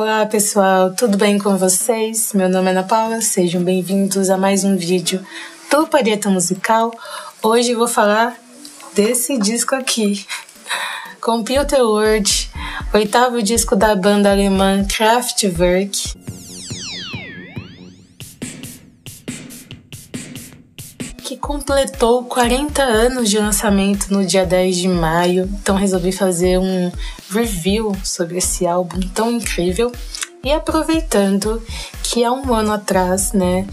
Olá pessoal, tudo bem com vocês? Meu nome é Ana Paula, sejam bem-vindos a mais um vídeo do Palheta Musical. Hoje eu vou falar desse disco aqui, Computer World, oitavo disco da banda alemã Kraftwerk. Que completou 40 anos de lançamento no dia 10 de maio, então resolvi fazer um review sobre esse álbum tão incrível. E aproveitando que há um ano atrás, né,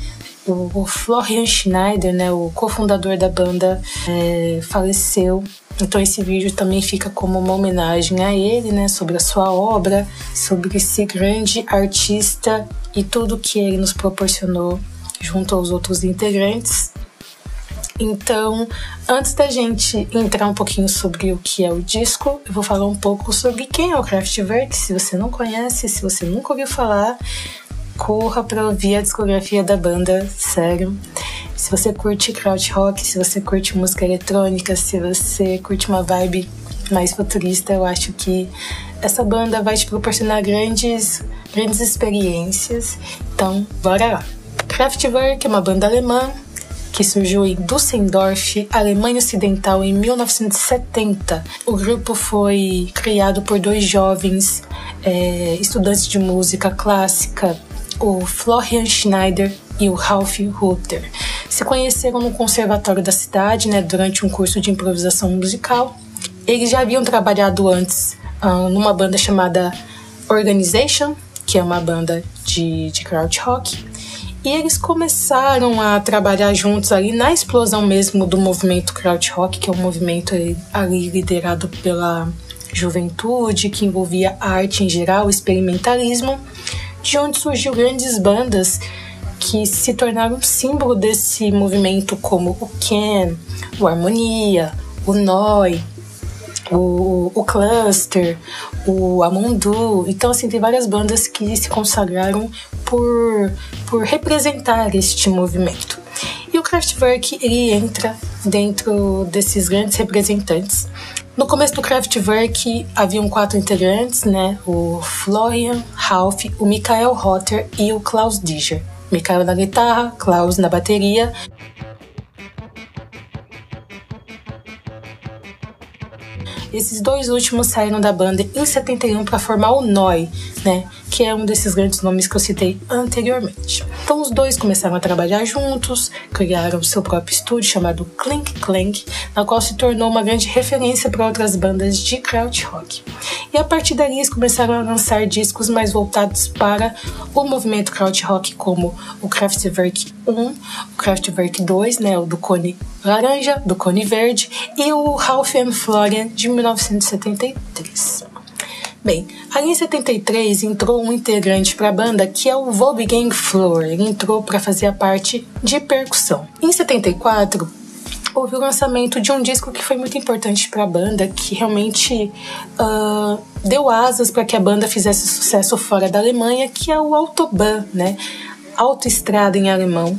o Florian Schneider, né, o cofundador da banda, é, faleceu. Então esse vídeo também fica como uma homenagem a ele, né, sobre a sua obra, sobre esse grande artista e tudo que ele nos proporcionou junto aos outros integrantes. Então, antes da gente entrar um pouquinho sobre o que é o disco, eu vou falar um pouco sobre quem é o Kraftwerk. Se você não conhece, se você nunca ouviu falar, corra para ouvir a discografia da banda, sério. Se você curte krautrock, se você curte música eletrônica, se você curte uma vibe mais futurista, eu acho que essa banda vai te proporcionar grandes, grandes experiências. Então, bora lá. Kraftwerk é uma banda alemã que surgiu em Düsseldorf, Alemanha Ocidental, em 1970. O grupo foi criado por dois jovens é, estudantes de música clássica, o Florian Schneider e o Ralph Rutter. Se conheceram no conservatório da cidade, né, durante um curso de improvisação musical. Eles já haviam trabalhado antes uh, numa banda chamada Organization, que é uma banda de, de crowd rock. E eles começaram a trabalhar juntos ali na explosão mesmo do movimento krautrock, que é um movimento ali liderado pela juventude, que envolvia arte em geral, experimentalismo, de onde surgiu grandes bandas que se tornaram símbolo desse movimento, como o Ken, o Harmonia, o Noi, o, o Cluster, o Amundu. Então, assim, tem várias bandas que se consagraram por, por representar este movimento. E o Kraftwerk, ele entra dentro desses grandes representantes. No começo do Kraftwerk haviam quatro integrantes, né? O Florian Ralph, o Michael Rotter e o Klaus Diger. Michael na guitarra, Klaus na bateria Esses dois últimos saíram da banda em 71 para formar o Noi, né? Que é um desses grandes nomes que eu citei anteriormente. Então os dois começaram a trabalhar juntos, criaram seu próprio estúdio chamado Clink Clank, na qual se tornou uma grande referência para outras bandas de krautrock. E a partir daí eles começaram a lançar discos mais voltados para o movimento krautrock, como o Kraftwerk 1, o Kraftwerk 2, né, o do cone laranja, do cone verde, e o Ralph and Florian de 1973. Bem, ali em 73 entrou um integrante para a banda que é o Wolfgang Flor. Ele entrou para fazer a parte de percussão. Em 74 houve o lançamento de um disco que foi muito importante para a banda, que realmente uh, deu asas para que a banda fizesse sucesso fora da Alemanha, que é o Autobahn, né? Autoestrada em alemão,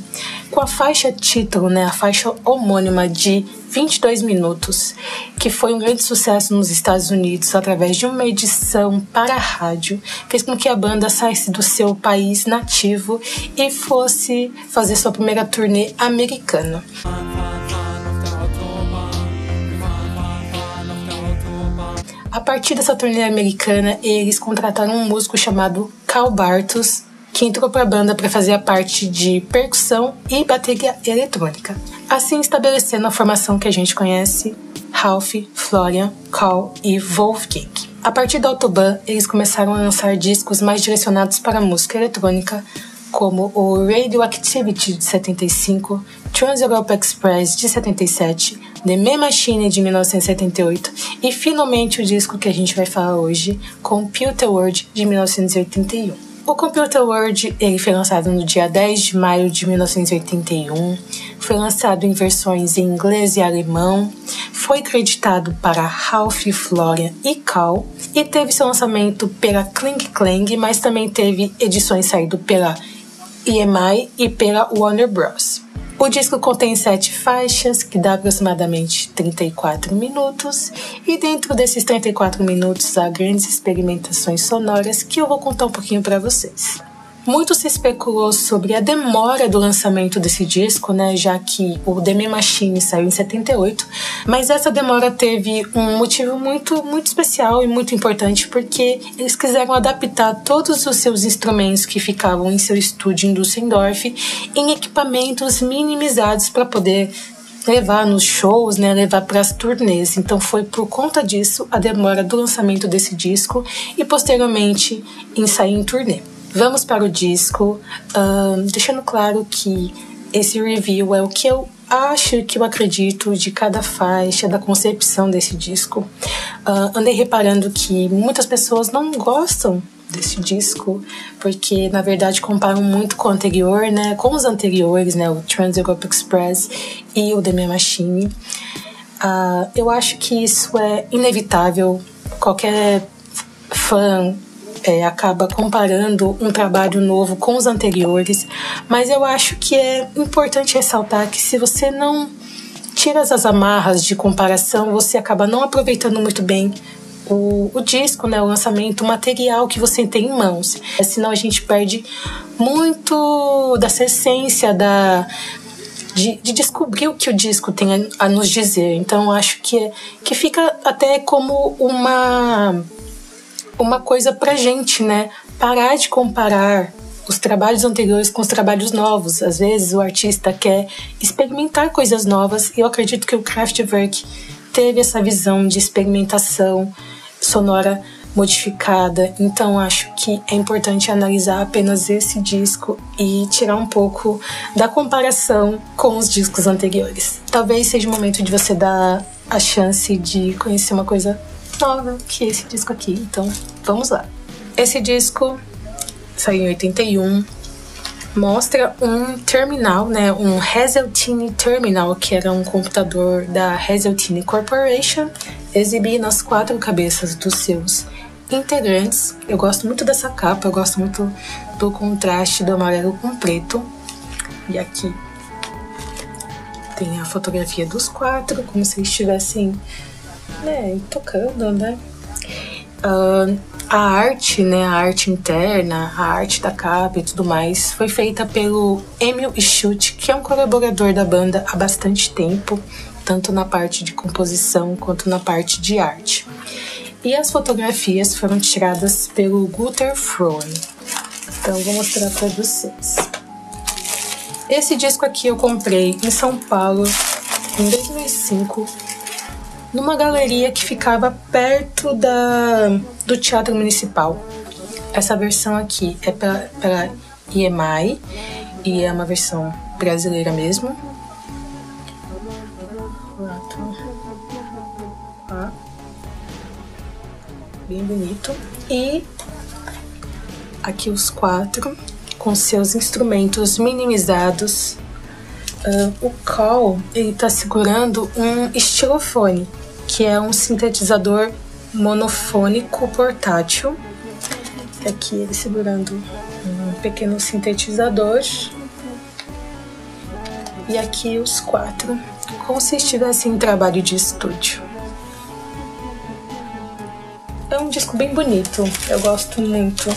com a faixa título, né, a faixa homônima de 22 minutos, que foi um grande sucesso nos Estados Unidos através de uma edição para a rádio, fez com que a banda saísse do seu país nativo e fosse fazer sua primeira turnê americana. A partir dessa turnê americana, eles contrataram um músico chamado Cal Bartos que entrou para a banda para fazer a parte de percussão e bateria eletrônica, assim estabelecendo a formação que a gente conhece Ralph, Florian, Carl e Wolfgang. A partir da Autobahn, eles começaram a lançar discos mais direcionados para a música eletrônica, como o Radioactivity de 75, Trans-Europa Express de 77, The Me Machine de 1978 e finalmente o disco que a gente vai falar hoje, Computer World de 1981. O Computer World ele foi lançado no dia 10 de maio de 1981. Foi lançado em versões em inglês e alemão. Foi creditado para Ralph, Florian e Cal. E teve seu lançamento pela Clink Clang, mas também teve edições saídas pela EMI e pela Warner Bros. O disco contém sete faixas, que dá aproximadamente 34 minutos, e dentro desses 34 minutos há grandes experimentações sonoras que eu vou contar um pouquinho para vocês. Muito se especulou sobre a demora do lançamento desse disco, né, já que o The Machine saiu em 78, mas essa demora teve um motivo muito, muito especial e muito importante, porque eles quiseram adaptar todos os seus instrumentos que ficavam em seu estúdio em Düsseldorf em equipamentos minimizados para poder levar nos shows, né, levar para as turnês. Então foi por conta disso a demora do lançamento desse disco e posteriormente em sair em turnê. Vamos para o disco, deixando claro que esse review é o que eu acho que eu acredito de cada faixa, da concepção desse disco. Uh, andei reparando que muitas pessoas não gostam desse disco, porque na verdade comparam muito com o anterior, né? Com os anteriores, né? O Trans Europe Express e o The Machine. Uh, eu acho que isso é inevitável. Qualquer fã é, acaba comparando um trabalho novo com os anteriores, mas eu acho que é importante ressaltar que se você não tira as amarras de comparação, você acaba não aproveitando muito bem o, o, disco, né, o lançamento, o material que você tem em mãos. É, senão a gente perde muito dessa essência da, de, de, descobrir o que o disco tem a, a nos dizer. Então acho que, que fica até como uma uma coisa pra gente, né? Parar de comparar os trabalhos anteriores com os trabalhos novos. Às vezes o artista quer experimentar coisas novas e eu acredito que o Kraftwerk teve essa visão de experimentação sonora modificada. Então acho que é importante analisar apenas esse disco e tirar um pouco da comparação com os discos anteriores. Talvez seja o momento de você dar a chance de conhecer uma coisa nova que esse disco aqui. Então, vamos lá. Esse disco saiu em 81. Mostra um terminal, né, um Hazeltine Terminal, que era um computador da Hazeltine Corporation, exibindo as quatro cabeças dos seus integrantes. Eu gosto muito dessa capa, eu gosto muito do contraste do amarelo com preto. E aqui tem a fotografia dos quatro, como se estivessem né, tocando, né? Uh, a arte, né, a arte interna, a arte da capa e tudo mais, foi feita pelo Emil Schutt, que é um colaborador da banda há bastante tempo, tanto na parte de composição quanto na parte de arte. E as fotografias foram tiradas pelo Guter Froen. Então vou mostrar para vocês. Esse disco aqui eu comprei em São Paulo em 2005 numa galeria que ficava perto da, do Teatro Municipal. Essa versão aqui é pela, pela EMI e é uma versão brasileira mesmo. Bem bonito. E aqui os quatro com seus instrumentos minimizados. Uh, o Call ele está segurando um estilofone que é um sintetizador monofônico portátil. Aqui ele segurando um pequeno sintetizador. E aqui os quatro, como se estivesse em trabalho de estúdio. É um disco bem bonito, eu gosto muito.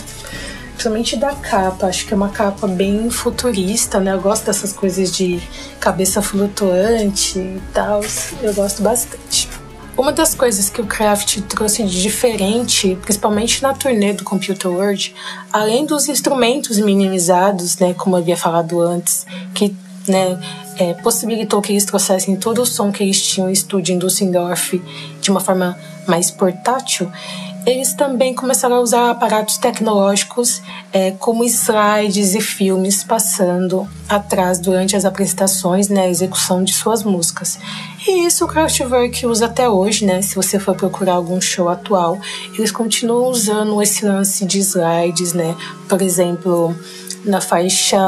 Principalmente da capa, acho que é uma capa bem futurista, né? Eu gosto dessas coisas de cabeça flutuante e tal. Eu gosto bastante. Uma das coisas que o Kraft trouxe de diferente, principalmente na turnê do Computer World, além dos instrumentos minimizados, né, como eu havia falado antes, que né, é, possibilitou que eles trouxessem todo o som que eles tinham em estúdio em Düsseldorf de uma forma mais portátil, eles também começaram a usar aparatos tecnológicos é, como slides e filmes passando atrás durante as apresentações, né, a execução de suas músicas. E isso o Kraftwerk usa até hoje, né? Se você for procurar algum show atual, eles continuam usando esse lance de slides, né? Por exemplo, na faixa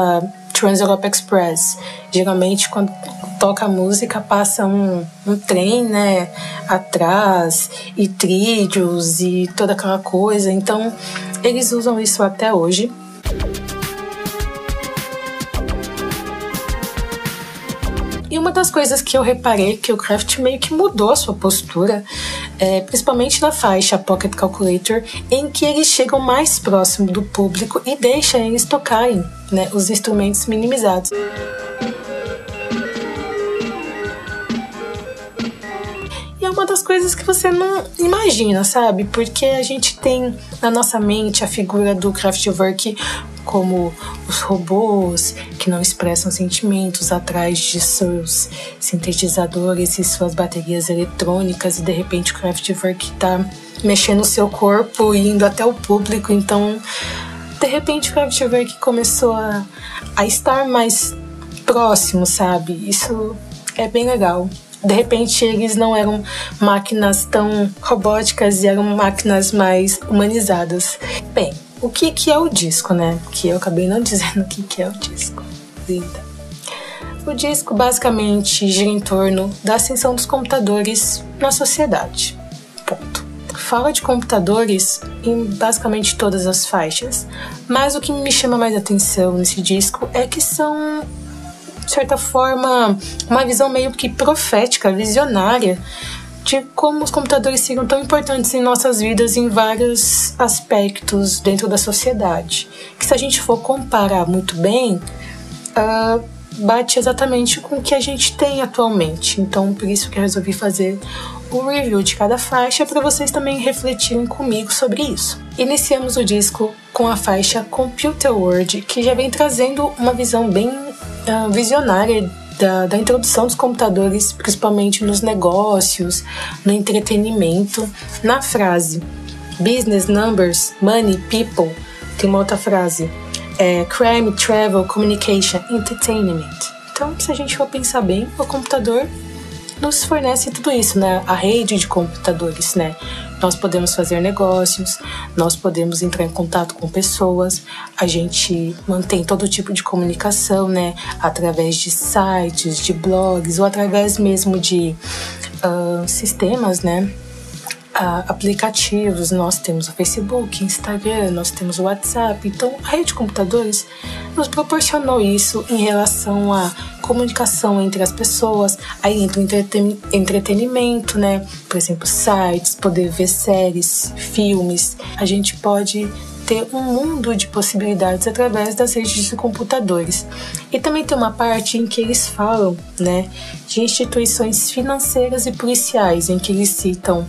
Trans Europe Express. Geralmente, quando toca música, passa um, um trem, né, atrás, e trilhos e toda aquela coisa. Então, eles usam isso até hoje. das coisas que eu reparei que o Kraft meio que mudou a sua postura, é, principalmente na faixa Pocket Calculator, em que eles chegam mais próximo do público e deixam eles tocarem né, os instrumentos minimizados. Das coisas que você não imagina, sabe? Porque a gente tem na nossa mente a figura do Kraftwerk como os robôs que não expressam sentimentos atrás de seus sintetizadores e suas baterias eletrônicas e de repente o Kraftwerk está mexendo o seu corpo e indo até o público, então de repente o Kraftwerk começou a, a estar mais próximo, sabe? Isso é bem legal. De repente eles não eram máquinas tão robóticas e eram máquinas mais humanizadas. Bem, o que, que é o disco, né? Que eu acabei não dizendo o que, que é o disco. Linda. O disco basicamente gira em torno da ascensão dos computadores na sociedade. Ponto. Fala de computadores em basicamente todas as faixas, mas o que me chama mais atenção nesse disco é que são, de certa forma, uma visão meio que profética, visionária de como os computadores seriam tão importantes em nossas vidas em vários aspectos dentro da sociedade. Que se a gente for comparar muito bem, uh, bate exatamente com o que a gente tem atualmente. Então, por isso que eu resolvi fazer o review de cada faixa para vocês também refletirem comigo sobre isso. Iniciamos o disco com a faixa Computer World, que já vem trazendo uma visão bem visionária da, da introdução dos computadores, principalmente nos negócios, no entretenimento, na frase business, numbers, money, people, tem uma outra frase, é crime, travel, communication, entertainment. Então, se a gente for pensar bem, o computador nos fornece tudo isso, né? A rede de computadores, né? Nós podemos fazer negócios, nós podemos entrar em contato com pessoas, a gente mantém todo tipo de comunicação, né? Através de sites, de blogs ou através mesmo de uh, sistemas, né? Uh, aplicativos, nós temos o Facebook, Instagram, nós temos o WhatsApp. Então, a rede de computadores nos proporcionou isso em relação à comunicação entre as pessoas, aí entra o entreten entretenimento, né? Por exemplo, sites, poder ver séries, filmes. A gente pode ter um mundo de possibilidades através das redes de computadores. E também tem uma parte em que eles falam, né, de instituições financeiras e policiais, em que eles citam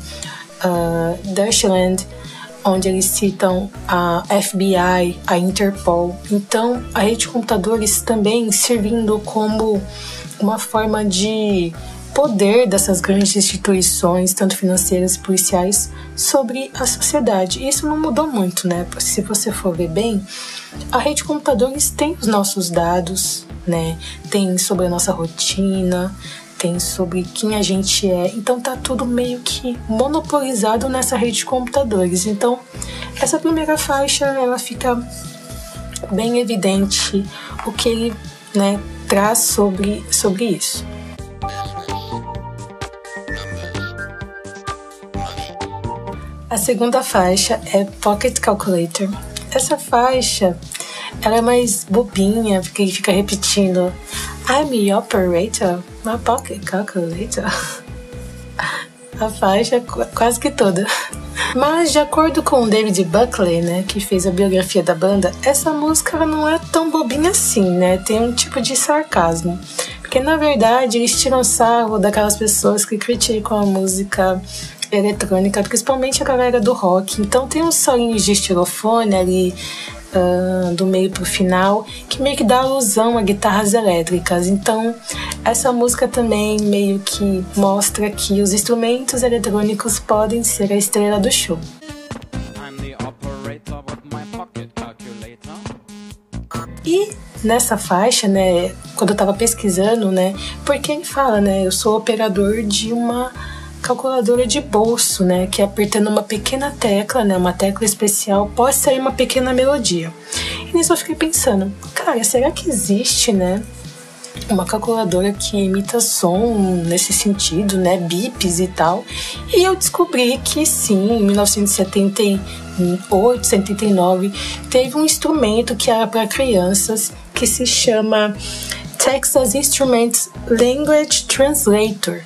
uh, Deutschland, onde eles citam a FBI, a Interpol. Então, a rede de computadores também servindo como uma forma de poder dessas grandes instituições, tanto financeiras e policiais, sobre a sociedade. Isso não mudou muito, né? Se você for ver bem, a rede de computadores tem os nossos dados, né? Tem sobre a nossa rotina, tem sobre quem a gente é. Então tá tudo meio que monopolizado nessa rede de computadores. Então, essa primeira faixa, ela fica bem evidente o que ele, né, traz sobre sobre isso. A segunda faixa é Pocket Calculator. Essa faixa ela é mais bobinha, porque ele fica repetindo I'm the operator, my pocket calculator. A faixa quase que toda. Mas de acordo com David Buckley, né, que fez a biografia da banda, essa música não é tão bobinha assim, né? Tem um tipo de sarcasmo. Porque na verdade eles tiram sarro daquelas pessoas que criticam a música eletrônica, principalmente a galera do rock. Então tem uns solinhos de estilofone ali uh, do meio pro final, que meio que dá alusão a guitarras elétricas. Então, essa música também meio que mostra que os instrumentos eletrônicos podem ser a estrela do show. E nessa faixa, né, quando eu tava pesquisando, né, porque ele fala, né, eu sou operador de uma calculadora de bolso, né, que apertando uma pequena tecla, né, uma tecla especial, pode sair uma pequena melodia. E nisso eu fiquei pensando, cara, será que existe, né, uma calculadora que imita som nesse sentido, né, bips e tal? E eu descobri que sim, em 1978, 79, teve um instrumento que era para crianças que se chama Texas Instruments Language Translator,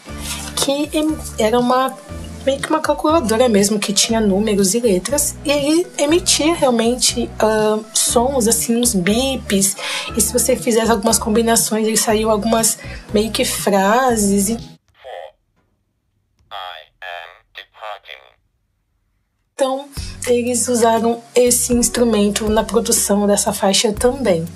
que era uma meio que uma calculadora mesmo que tinha números e letras e ele emitia realmente uh, sons assim uns bips e se você fizesse algumas combinações ele saiu algumas meio que frases e então eles usaram esse instrumento na produção dessa faixa também.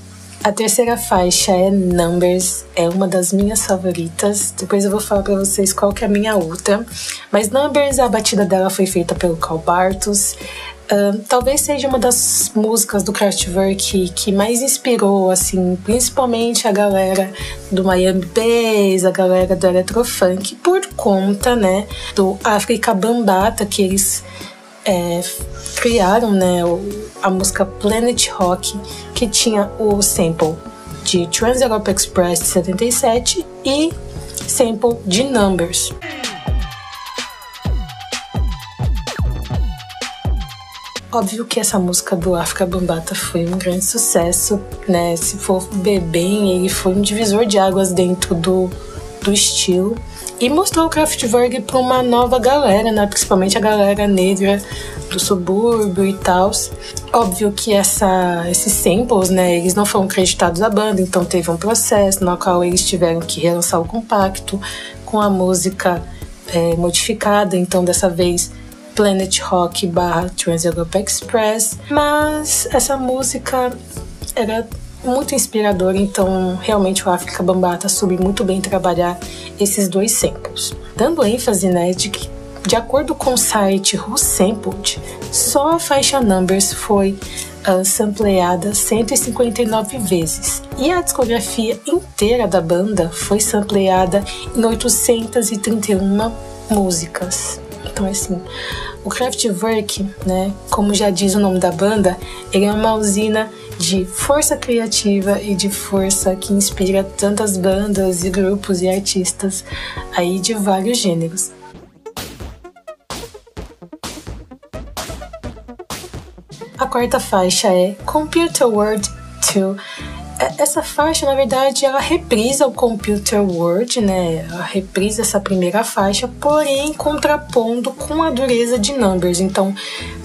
A terceira faixa é Numbers, é uma das minhas favoritas. Depois eu vou falar para vocês qual que é a minha outra. Mas Numbers, a batida dela foi feita pelo Carl Bartos. Uh, talvez seja uma das músicas do Kraftwerk que mais inspirou, assim, principalmente a galera do Miami Bass, a galera do Electrofunk, por conta, né, do África Bambata que eles é, criaram né, a música Planet Rock, que tinha o sample de Trans-Europe Express de 77 e sample de Numbers. Óbvio que essa música do África Bambata foi um grande sucesso, né? Se for ver bem, ele foi um divisor de águas dentro do, do estilo e mostrou o Kraftwerk para uma nova galera, né? principalmente a galera negra do subúrbio e tal. Óbvio que essa, esses samples, né, eles não foram creditados à banda, então teve um processo no qual eles tiveram que relançar o compacto com a música é, modificada, então dessa vez Planet Rock barra Trans Europe Express, mas essa música era muito inspirador, então realmente o África Bambata soube muito bem trabalhar esses dois samples. Dando ênfase, né, de que de acordo com o site Who Sampled, só a faixa Numbers foi uh, sampleada 159 vezes e a discografia inteira da banda foi sampleada em 831 músicas. Então, assim, o Kraftwerk, né, como já diz o nome da banda, ele é uma usina de força criativa e de força que inspira tantas bandas e grupos e artistas aí de vários gêneros. A quarta faixa é Computer World 2 é, essa faixa, na verdade, ela reprisa o Computer World, né? Ela reprisa essa primeira faixa, porém contrapondo com a dureza de Numbers. Então,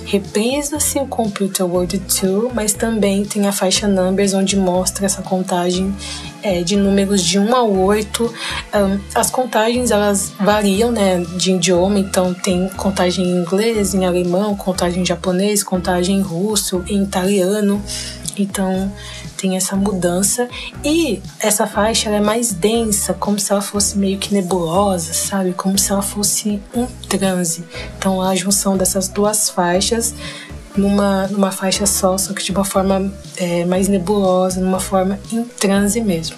reprisa-se o Computer World 2, mas também tem a faixa Numbers, onde mostra essa contagem é, de números de 1 a 8. Um, as contagens elas variam né, de idioma, então tem contagem em inglês, em alemão, contagem em japonês, contagem em russo, em italiano. Então tem essa mudança e essa faixa é mais densa, como se ela fosse meio que nebulosa, sabe? Como se ela fosse um transe. Então a junção dessas duas faixas numa, numa faixa só, só que de uma forma é, mais nebulosa, numa forma em transe mesmo.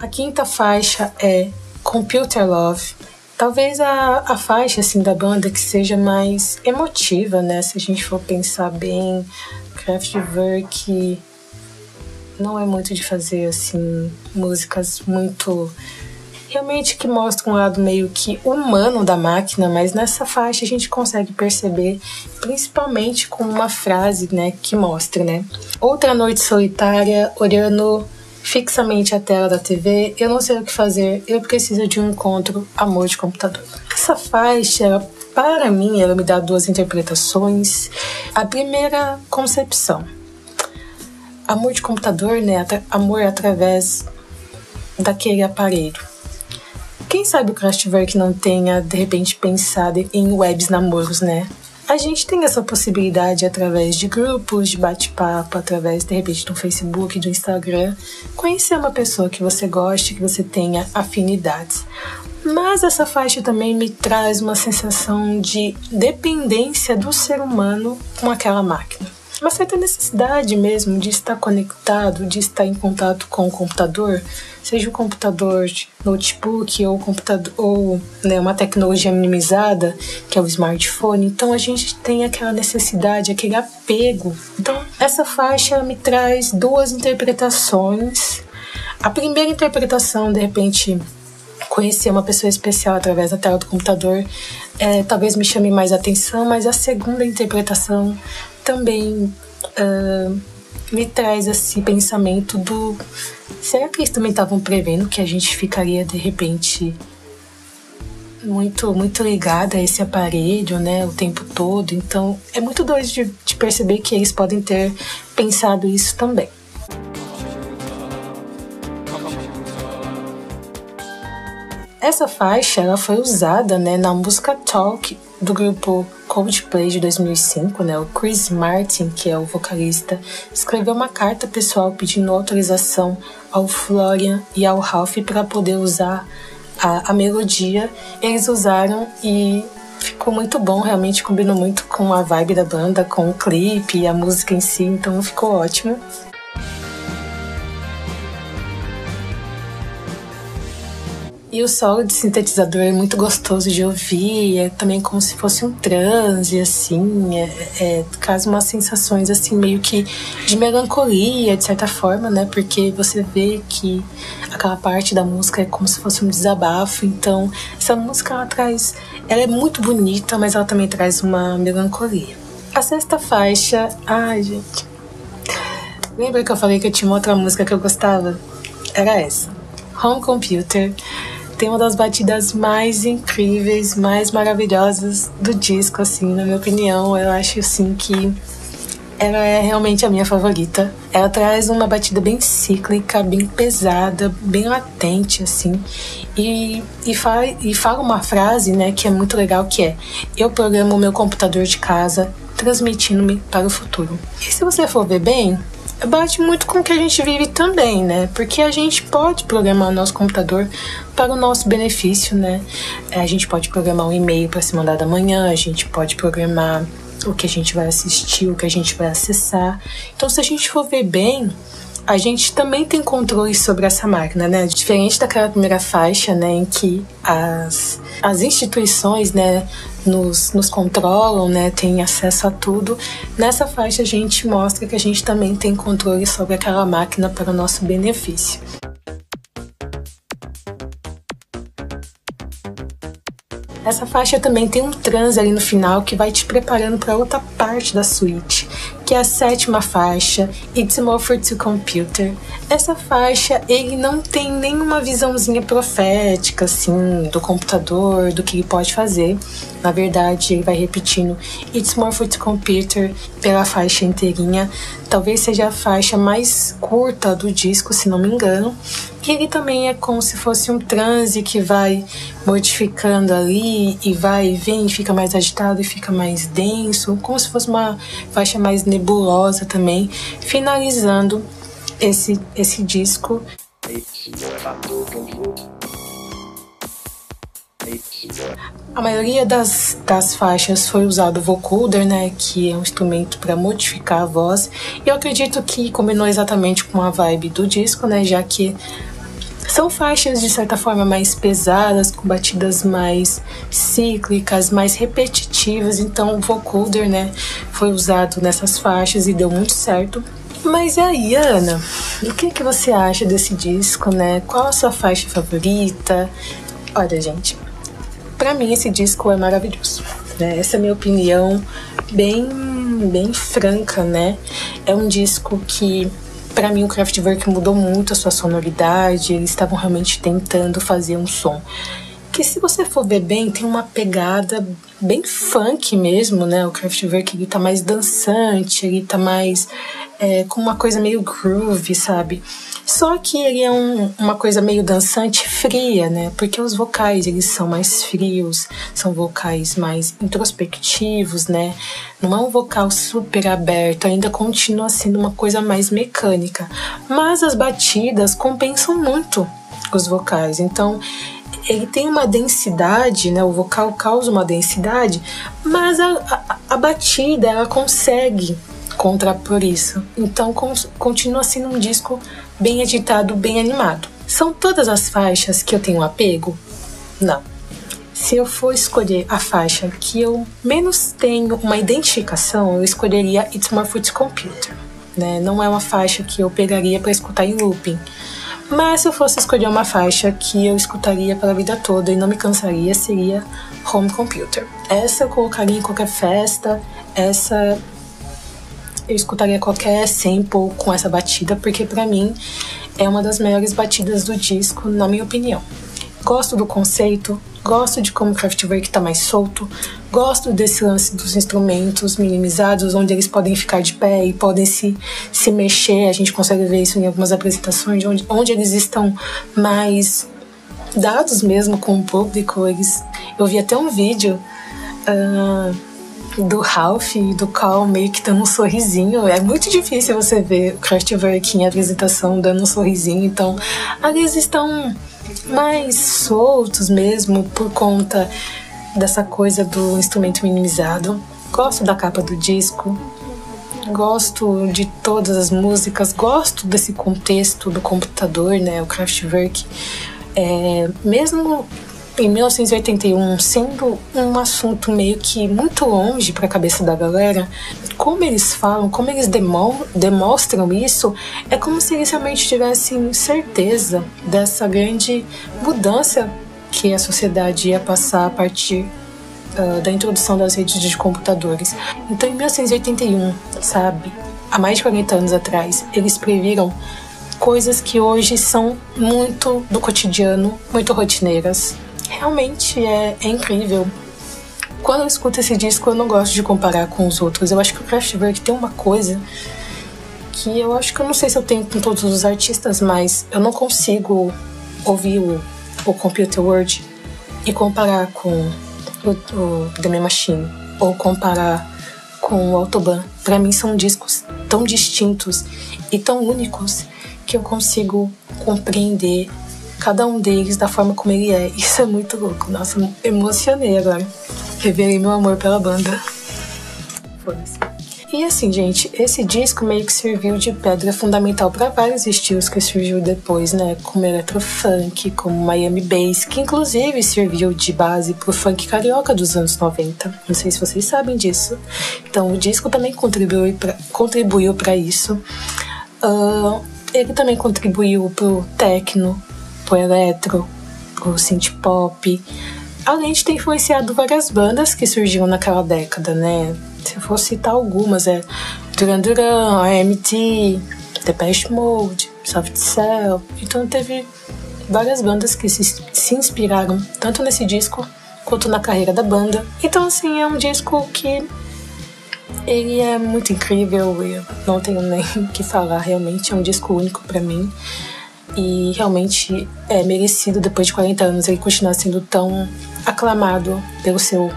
A quinta faixa é Computer Love Talvez a, a faixa assim da banda que seja mais emotiva, né? Se a gente for pensar bem, Kraftwerk não é muito de fazer assim músicas muito realmente que mostram um lado meio que humano da máquina, mas nessa faixa a gente consegue perceber, principalmente com uma frase, né, que mostra, né? Outra noite solitária, olhando fixamente a tela da TV, eu não sei o que fazer, eu preciso de um encontro amor de computador. Essa faixa, para mim, ela me dá duas interpretações. A primeira concepção. Amor de computador, né? Amor através daquele aparelho. Quem sabe o Kraftwerk não tenha, de repente, pensado em webs namoros, né? A gente tem essa possibilidade através de grupos, de bate-papo, através de repente do Facebook, do Instagram, conhecer uma pessoa que você goste, que você tenha afinidades. Mas essa faixa também me traz uma sensação de dependência do ser humano com aquela máquina uma certa necessidade mesmo de estar conectado, de estar em contato com o computador, seja o computador notebook ou computador ou né, uma tecnologia minimizada, que é o smartphone. Então a gente tem aquela necessidade, aquele apego. Então essa faixa me traz duas interpretações. A primeira interpretação, de repente, conhecer uma pessoa especial através da tela do computador é, talvez me chame mais atenção, mas a segunda interpretação também uh, me traz esse pensamento do será que eles também estavam prevendo que a gente ficaria de repente muito muito ligada a esse aparelho, né, o tempo todo. Então é muito doido de, de perceber que eles podem ter pensado isso também. Essa faixa ela foi usada né, na música Talk do grupo Coldplay de 2005, né? O Chris Martin, que é o vocalista, escreveu uma carta pessoal pedindo autorização ao Florian e ao Ralph para poder usar a, a melodia. Eles usaram e ficou muito bom, realmente combinou muito com a vibe da banda, com o clipe e a música em si, então ficou ótimo. E o solo de sintetizador é muito gostoso de ouvir, é também como se fosse um transe, assim, é, é, traz umas sensações, assim, meio que de melancolia, de certa forma, né? Porque você vê que aquela parte da música é como se fosse um desabafo, então essa música, ela traz, ela é muito bonita, mas ela também traz uma melancolia. A sexta faixa, ai, gente... Lembra que eu falei que eu tinha uma outra música que eu gostava? Era essa. Home Computer tem uma das batidas mais incríveis, mais maravilhosas do disco, assim, na minha opinião. Eu acho, assim, que ela é realmente a minha favorita. Ela traz uma batida bem cíclica, bem pesada, bem latente, assim. E, e, fala, e fala uma frase, né, que é muito legal, que é Eu programo o meu computador de casa, transmitindo-me para o futuro. E se você for ver bem, bate muito com o que a gente vive também, né? Porque a gente pode programar o nosso computador para o nosso benefício, né? A gente pode programar um e-mail para se mandar da manhã, a gente pode programar o que a gente vai assistir, o que a gente vai acessar. Então, se a gente for ver bem, a gente também tem controle sobre essa máquina, né? Diferente daquela primeira faixa, né, em que as, as instituições, né, nos, nos controlam, né, têm acesso a tudo. Nessa faixa a gente mostra que a gente também tem controle sobre aquela máquina para o nosso benefício. Essa faixa também tem um transe ali no final que vai te preparando para outra parte da suíte que é a sétima faixa, It's More for to Computer. Essa faixa, ele não tem nenhuma visãozinha profética, assim, do computador, do que ele pode fazer. Na verdade, ele vai repetindo It's More for to Computer pela faixa inteirinha. Talvez seja a faixa mais curta do disco, se não me engano. E ele também é como se fosse um transe que vai modificando ali e vai e vem, fica mais agitado e fica mais denso, como se fosse uma faixa mais nebulosa também, finalizando esse, esse disco. A maioria das, das faixas foi usado o vocoder, né, que é um instrumento para modificar a voz. E eu acredito que combinou exatamente com a vibe do disco, né, já que são faixas de certa forma mais pesadas, com batidas mais cíclicas, mais repetitivas. Então o vocoder, né, foi usado nessas faixas e deu muito certo. Mas aí, Ana? O que, que você acha desse disco, né? Qual a sua faixa favorita? Olha, gente, para mim esse disco é maravilhoso. Né? Essa é a minha opinião bem, bem franca, né? É um disco que para mim o Kraftwerk mudou muito a sua sonoridade, eles estavam realmente tentando fazer um som que se você for ver bem, tem uma pegada bem funk mesmo, né? O Kraftwerk ele tá mais dançante, ele tá mais é, com uma coisa meio groove, sabe? Só que ele é um, uma coisa meio dançante fria, né? Porque os vocais eles são mais frios, são vocais mais introspectivos, né? Não é um vocal super aberto, ainda continua sendo uma coisa mais mecânica. Mas as batidas compensam muito os vocais. Então, ele tem uma densidade, né? O vocal causa uma densidade, mas a, a, a batida ela consegue contrapor isso. Então continua sendo um disco bem agitado, bem animado. São todas as faixas que eu tenho apego? Não. Se eu for escolher a faixa que eu menos tenho uma identificação, eu escolheria It's My Foot Computer. Né? Não é uma faixa que eu pegaria para escutar em looping. Mas se eu fosse escolher uma faixa que eu escutaria pela vida toda e não me cansaria, seria Home Computer. Essa eu colocaria em qualquer festa, essa eu escutaria qualquer sample com essa batida, porque para mim é uma das melhores batidas do disco, na minha opinião. Gosto do conceito, gosto de como o Kraftwerk tá mais solto, gosto desse lance dos instrumentos minimizados, onde eles podem ficar de pé e podem se, se mexer. A gente consegue ver isso em algumas apresentações, onde, onde eles estão mais dados mesmo com o público. Eles, eu vi até um vídeo. Uh, do Ralph e do Carl meio que dando um sorrisinho. É muito difícil você ver o Kraftwerk em apresentação dando um sorrisinho. Então, eles estão mais soltos mesmo por conta dessa coisa do instrumento minimizado. Gosto da capa do disco, gosto de todas as músicas, gosto desse contexto do computador, né, o Kraftwerk. É, mesmo em 1981, sendo um assunto meio que muito longe para a cabeça da galera, como eles falam, como eles demo demonstram isso, é como se eles realmente tivessem certeza dessa grande mudança que a sociedade ia passar a partir uh, da introdução das redes de computadores. Então, em 1981, sabe, há mais de 40 anos atrás, eles previram coisas que hoje são muito do cotidiano, muito rotineiras, realmente é, é incrível. Quando eu escuto esse disco, eu não gosto de comparar com os outros. Eu acho que o Kraftwerk tem uma coisa que eu acho que eu não sei se eu tenho com todos os artistas, mas eu não consigo ouvir o, o Computer World e comparar com o, o The Machine ou comparar com o Autobahn. Para mim são discos tão distintos e tão únicos que eu consigo compreender cada um deles da forma como ele é. Isso é muito louco. Nossa, emocionei agora. Revelei meu amor pela banda. E assim, gente, esse disco meio que serviu de pedra fundamental para vários estilos que surgiu depois, né? Como electrofunk, como Miami Bass, que inclusive serviu de base pro funk carioca dos anos 90. Não sei se vocês sabem disso. Então, o disco também contribuiu para isso. Uh, ele também contribuiu pro techno, pro eletro, pro synth pop, além de ter influenciado várias bandas que surgiram naquela década, né? Se eu for citar algumas, é Duran Duran, AMT, Depeche Mode, Soft Cell. Então teve várias bandas que se, se inspiraram tanto nesse disco quanto na carreira da banda. Então assim, é um disco que ele é muito incrível, eu não tenho nem o que falar, realmente é um disco único para mim e realmente é merecido depois de 40 anos ele continuar sendo tão aclamado pelo seu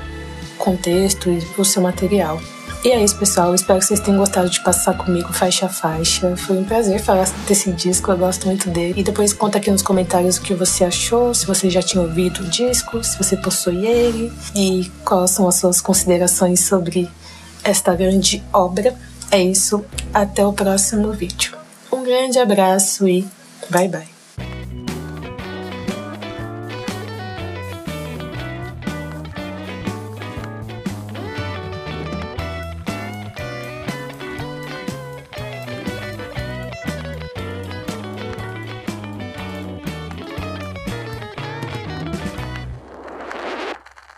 contexto e pelo seu material. E é isso, pessoal. Espero que vocês tenham gostado de passar comigo faixa a faixa. Foi um prazer falar desse disco, eu gosto muito dele. E depois conta aqui nos comentários o que você achou, se você já tinha ouvido o disco, se você possui ele e quais são as suas considerações sobre esta grande obra. É isso, até o próximo vídeo. Um grande abraço e bye bye.